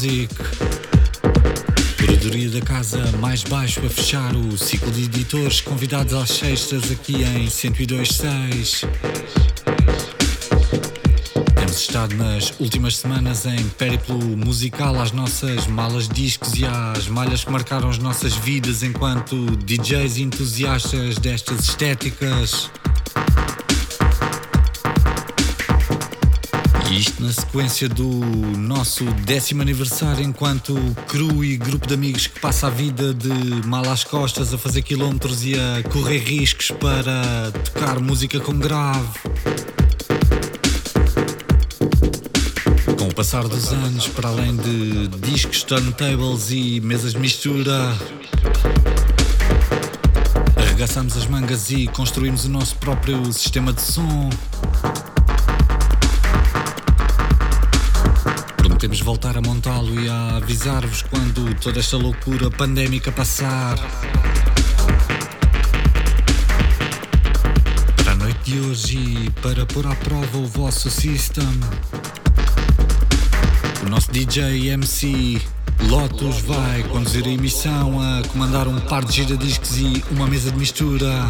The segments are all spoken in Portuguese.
Music. Curadoria da casa mais baixo a fechar o ciclo de editores convidados às sextas aqui em 102.6. Temos estado nas últimas semanas em périplo musical às nossas malas discos e às malhas que marcaram as nossas vidas enquanto DJs entusiastas destas estéticas. Isto na sequência do nosso décimo aniversário enquanto crew e grupo de amigos que passa a vida de mal às costas a fazer quilómetros e a correr riscos para tocar música com grave. Com o passar dos anos, para além de discos, turntables e mesas de mistura, arregaçamos as mangas e construímos o nosso próprio sistema de som. Prometemos voltar a montá-lo e a avisar-vos quando toda esta loucura pandémica passar. Para a noite de hoje para pôr à prova o vosso system, o nosso DJ MC Lotus vai conduzir a emissão a comandar um par de giradiscos e uma mesa de mistura.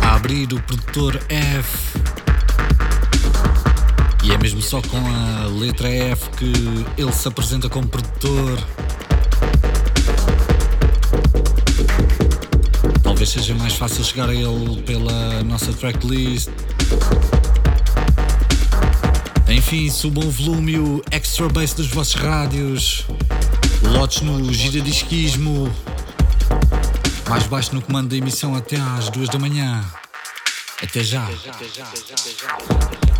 A abrir o produtor F. Mesmo só com a letra F que ele se apresenta como produtor. Talvez seja mais fácil chegar a ele pela nossa tracklist. Enfim, subam o volume o extra bass dos vossos rádios. Lotes no giradisquismo. Mais baixo no comando da emissão até às duas da manhã. Até já. Até já. Até já.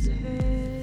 His head.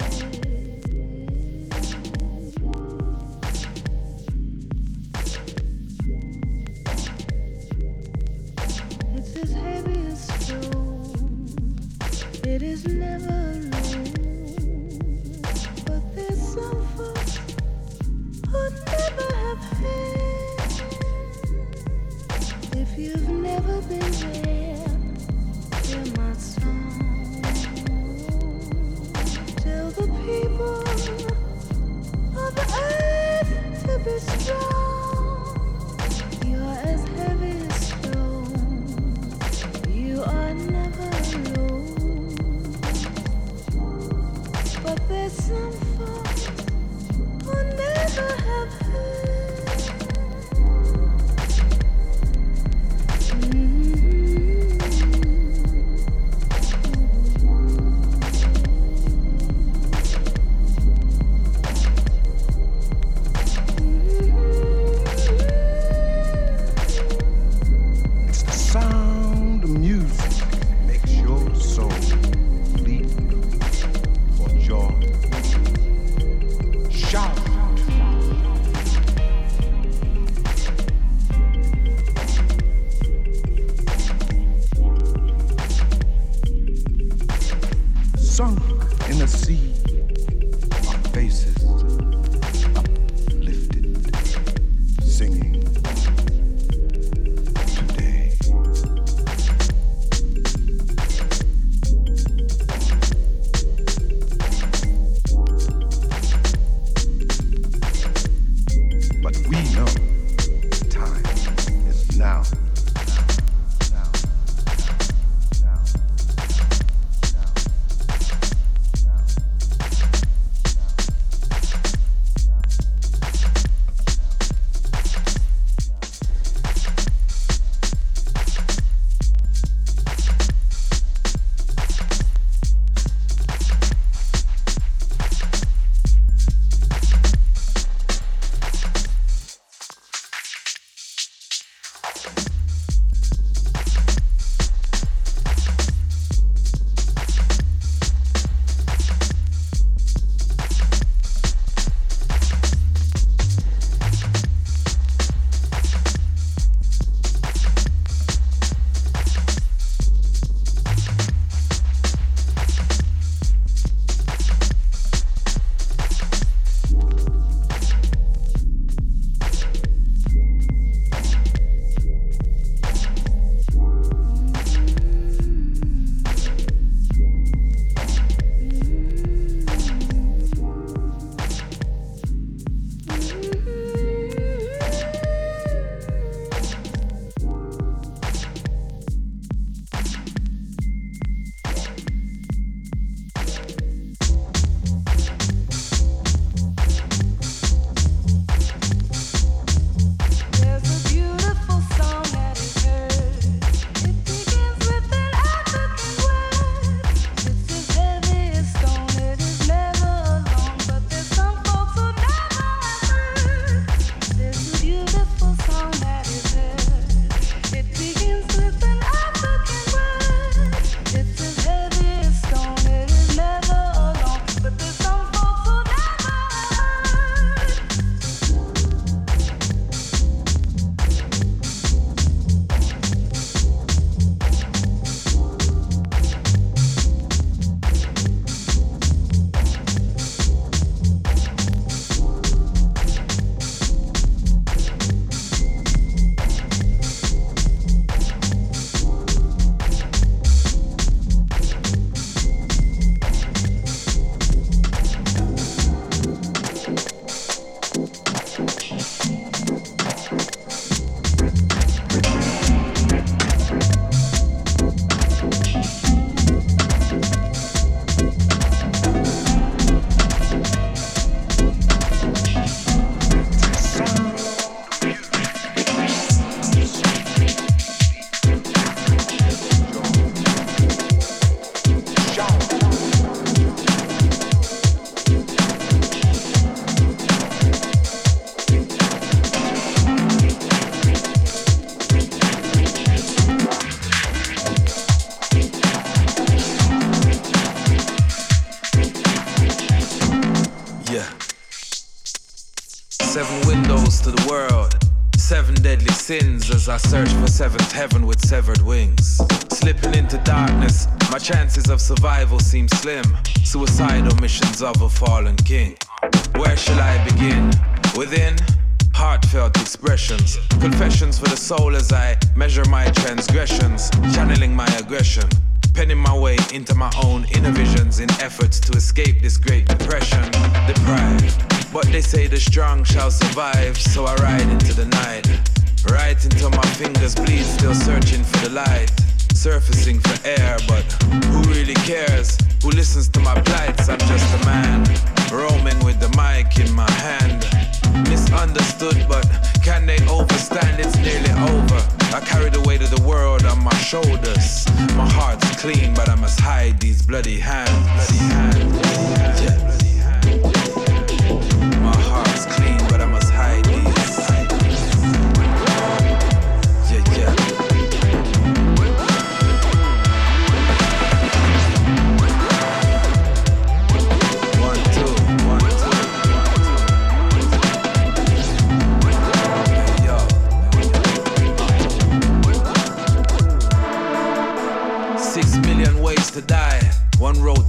I search for seventh heaven with severed wings. Slipping into darkness, my chances of survival seem slim. Suicidal missions of a fallen king. Where shall I begin? Within? Heartfelt expressions, confessions for the soul as I measure my transgressions, channeling my aggression, penning my way into my own inner visions in efforts to escape this great depression. Deprived, but they say the strong shall survive, so I ride into the night, right until my fingers bleed, still searching for the light surfacing for air, but who really cares? Who listens to my plights? I'm just a man, roaming with the mic in my hand. Misunderstood, but can they overstand? It's nearly over. I carry the weight of the world on my shoulders. My heart's clean, but I must hide these bloody hands. Bloody hands. Yeah.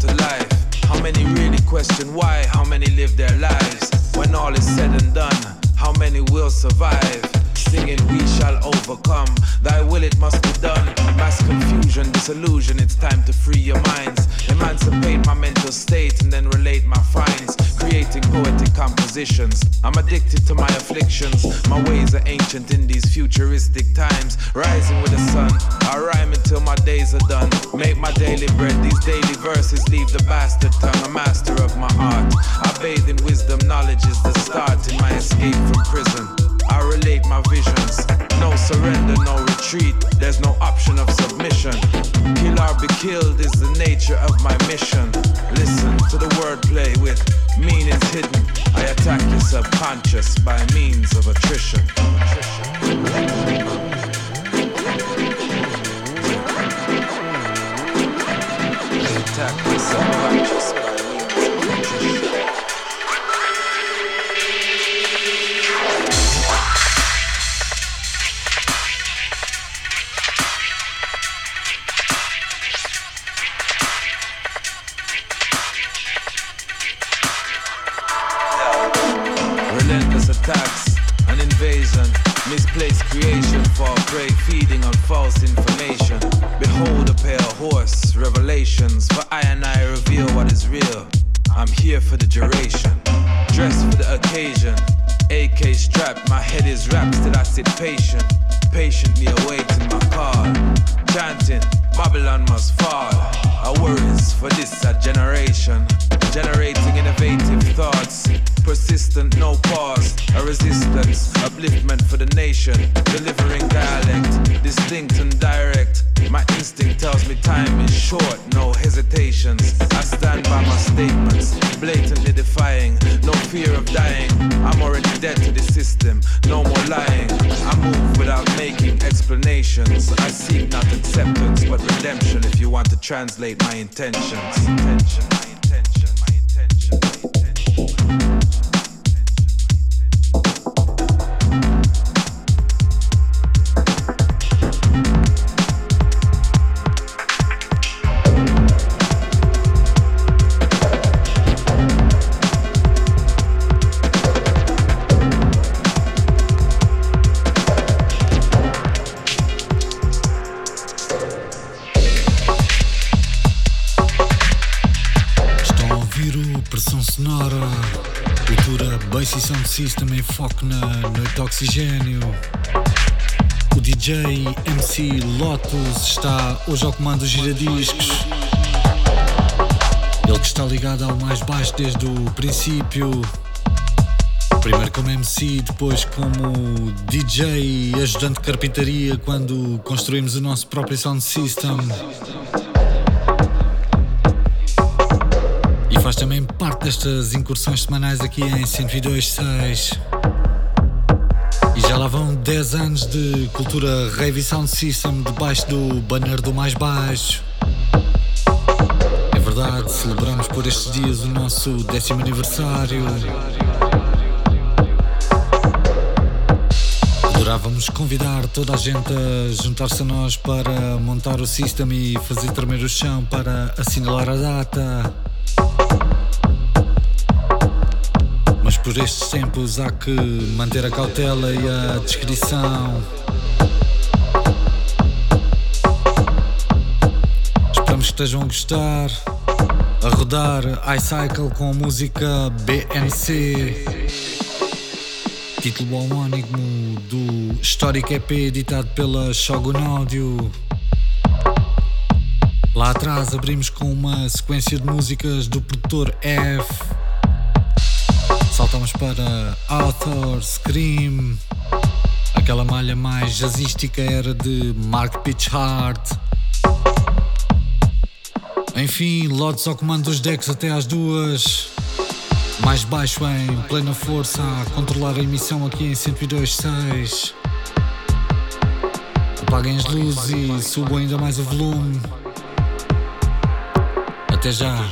To life. How many really question why? How many live their lives? When all is said and done, how many will survive? Singing, we shall overcome. Thy will, it must be done. Mass confusion, disillusion, it's time to free your minds. Emancipate my mental state and then relate my finds. Creating poetic compositions. I'm addicted to my afflictions. My ways are ancient in these futuristic times. Rising with the sun, I rhyme until my days are done. Make my daily bread, these daily verses leave the bastard tongue. A master of my art. I bathe in wisdom, knowledge is the start in my escape from prison. I relate my visions. No surrender, no retreat. There's no option of submission. Kill or be killed is the nature of my mission. Listen to the wordplay with meanings hidden. I attack your subconscious by means of attrition. Attack your subconscious DJ MC Lotus está hoje ao comando dos giradiscos. Ele que está ligado ao mais baixo desde o princípio. Primeiro como MC, depois como DJ ajudante de carpintaria quando construímos o nosso próprio sound system. E faz também parte destas incursões semanais aqui em 102.6. E já lá vão 10 anos de cultura Rave Sound System debaixo do banner do mais baixo. É verdade, celebramos por estes dias o nosso décimo aniversário. Adorávamos convidar toda a gente a juntar-se a nós para montar o sistema e fazer tremer o chão para assinalar a data. Por estes tempos há que manter a cautela e a descrição. Esperamos que estejam a gostar. A rodar iCycle com a música BNC título homónimo do histórico EP editado pela Shogun Audio. Lá atrás abrimos com uma sequência de músicas do produtor F. Saltamos para Author, Scream. Aquela malha mais jazzística era de Mark Pitchhart. Enfim, lotes ao comando dos decks até às duas. Mais baixo em plena força a controlar a emissão aqui em 102.6. Apaguem as luzes e subam ainda mais o volume. Até já.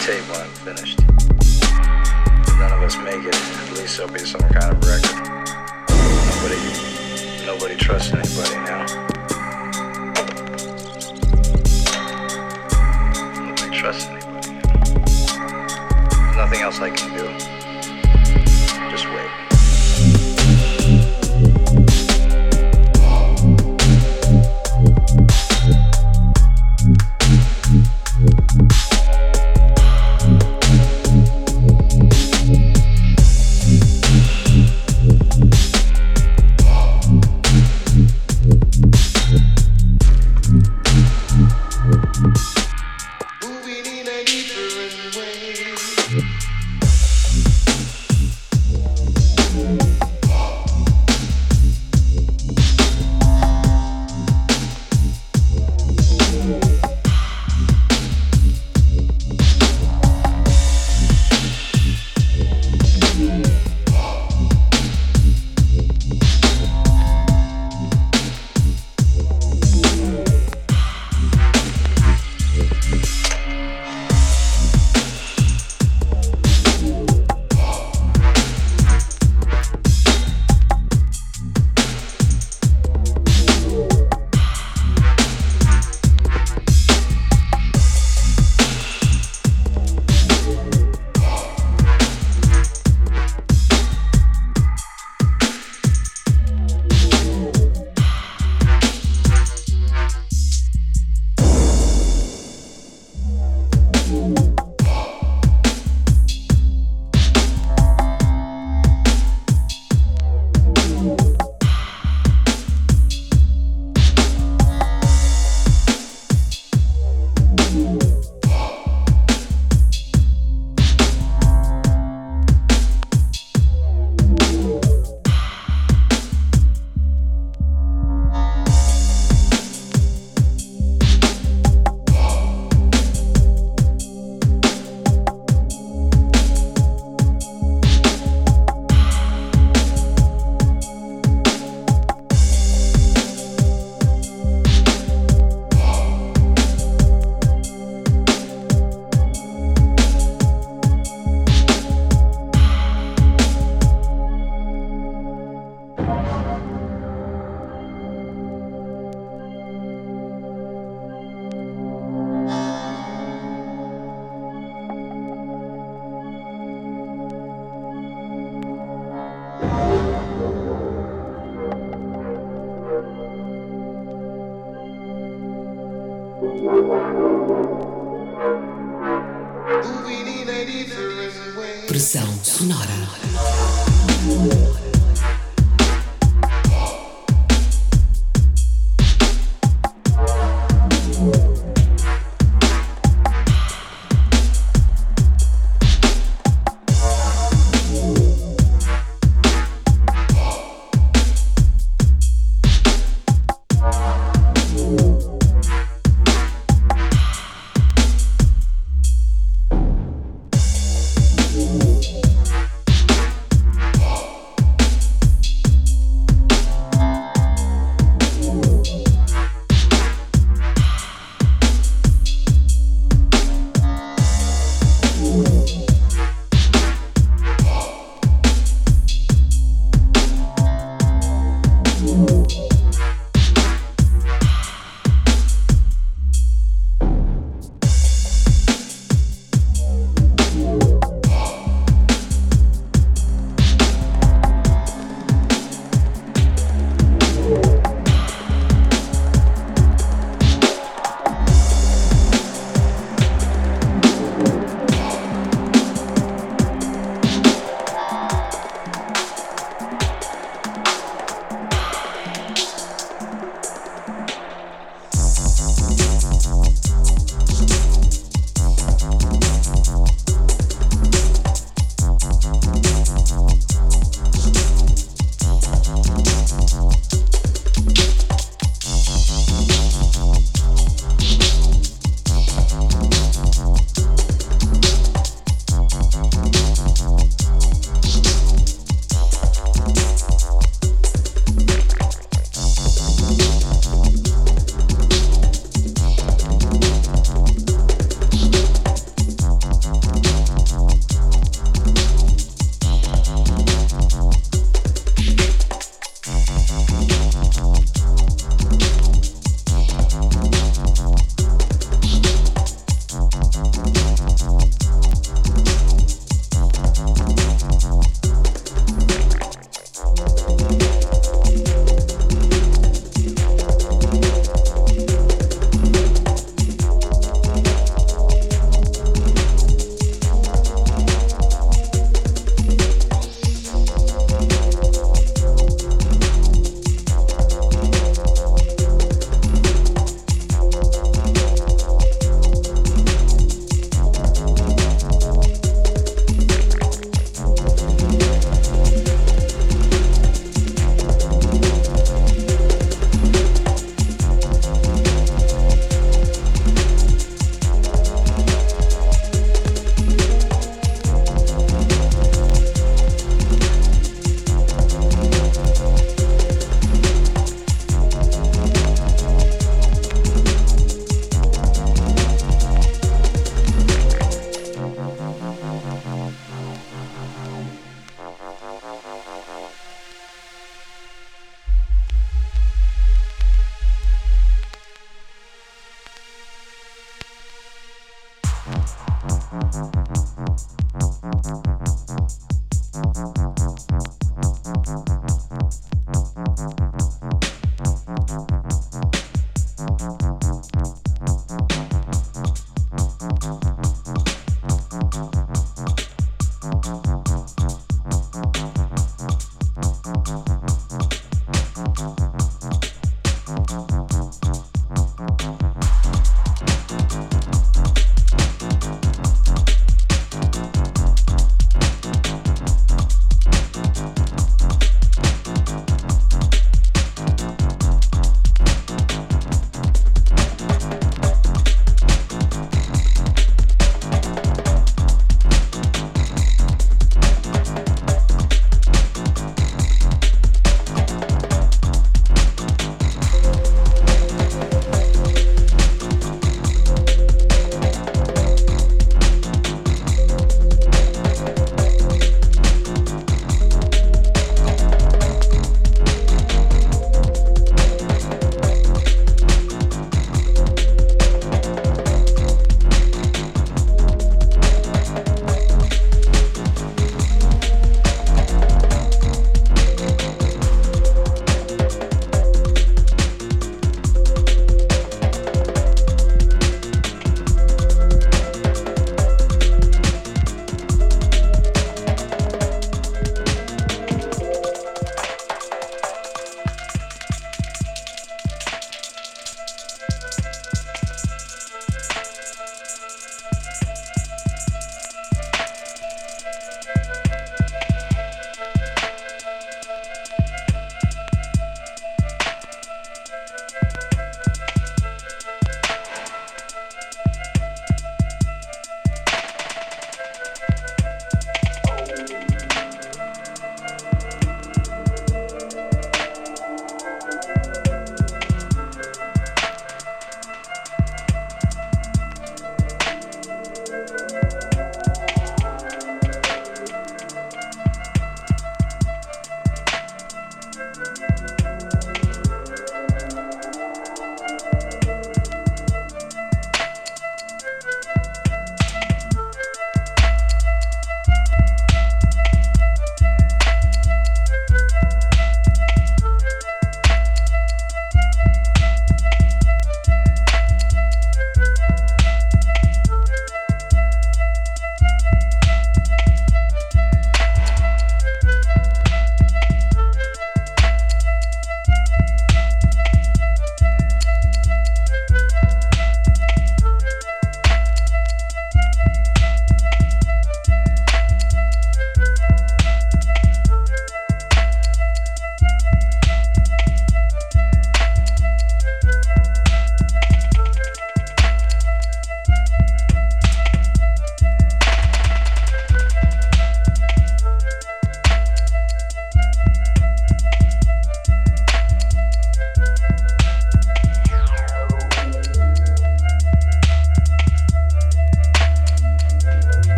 tape when I'm finished. If none of us make it, at least there'll be some kind of record. Nobody, nobody trusts anybody now.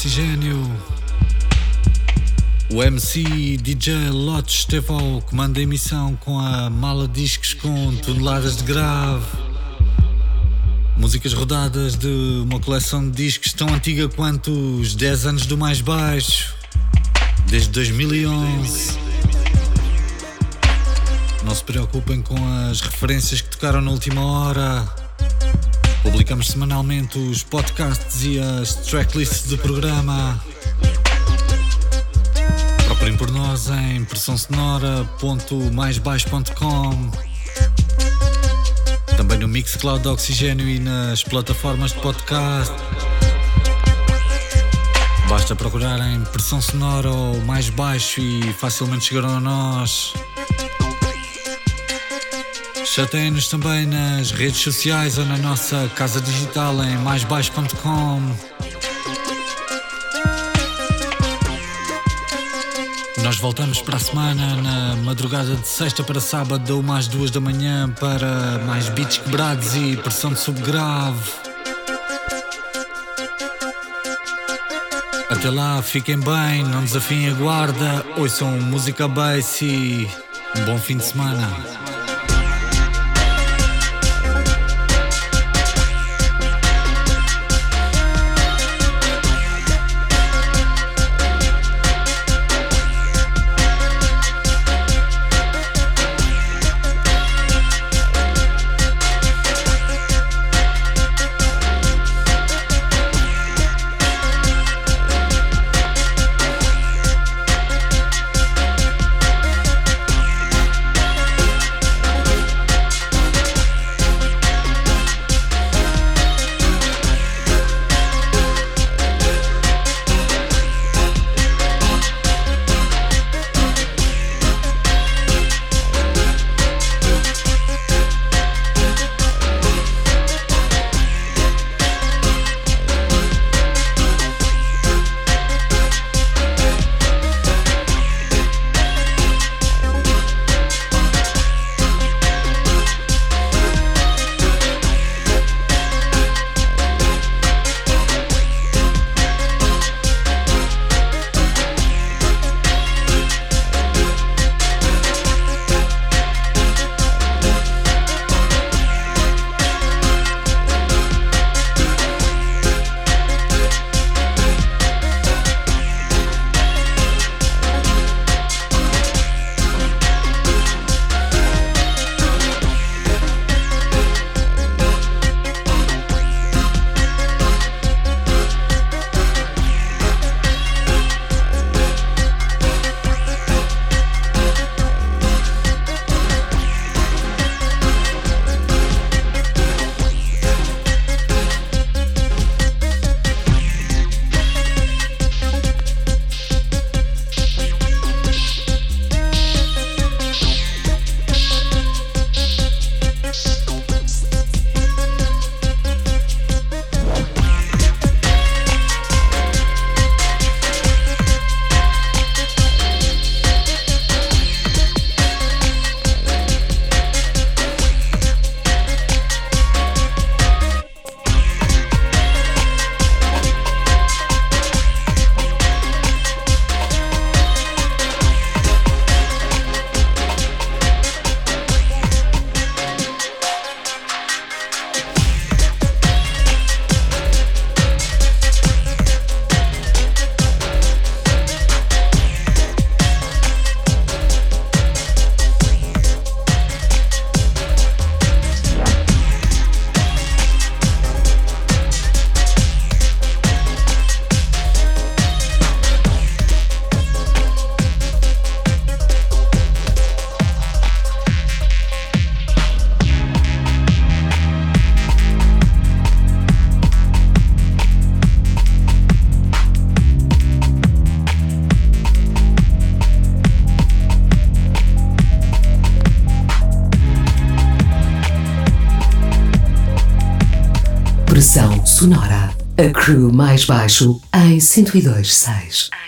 Oxigênio. O MC DJ Lotes esteve ao comando da emissão com a mala discos com toneladas de grave. Músicas rodadas de uma coleção de discos tão antiga quanto os 10 anos do mais baixo, desde 2011. Não se preocupem com as referências que tocaram na última hora. Publicamos semanalmente os podcasts e as tracklists do programa. Procurem por nós em pressãosonora.maisbaixo.com Também no Mixcloud Oxigênio e nas plataformas de podcast. Basta procurar em Pressão Sonora ou Mais Baixo e facilmente chegarão a nós. Chateiem-nos também nas redes sociais ou na nossa casa digital em maisbaixo.com. Nós voltamos para a semana, na madrugada de sexta para sábado, uma às duas da manhã, para mais beats quebrados e pressão de subgrave. Até lá, fiquem bem, não desafiem a guarda, ouçam música bass e um bom fim de semana. Crew mais baixo em 102.6.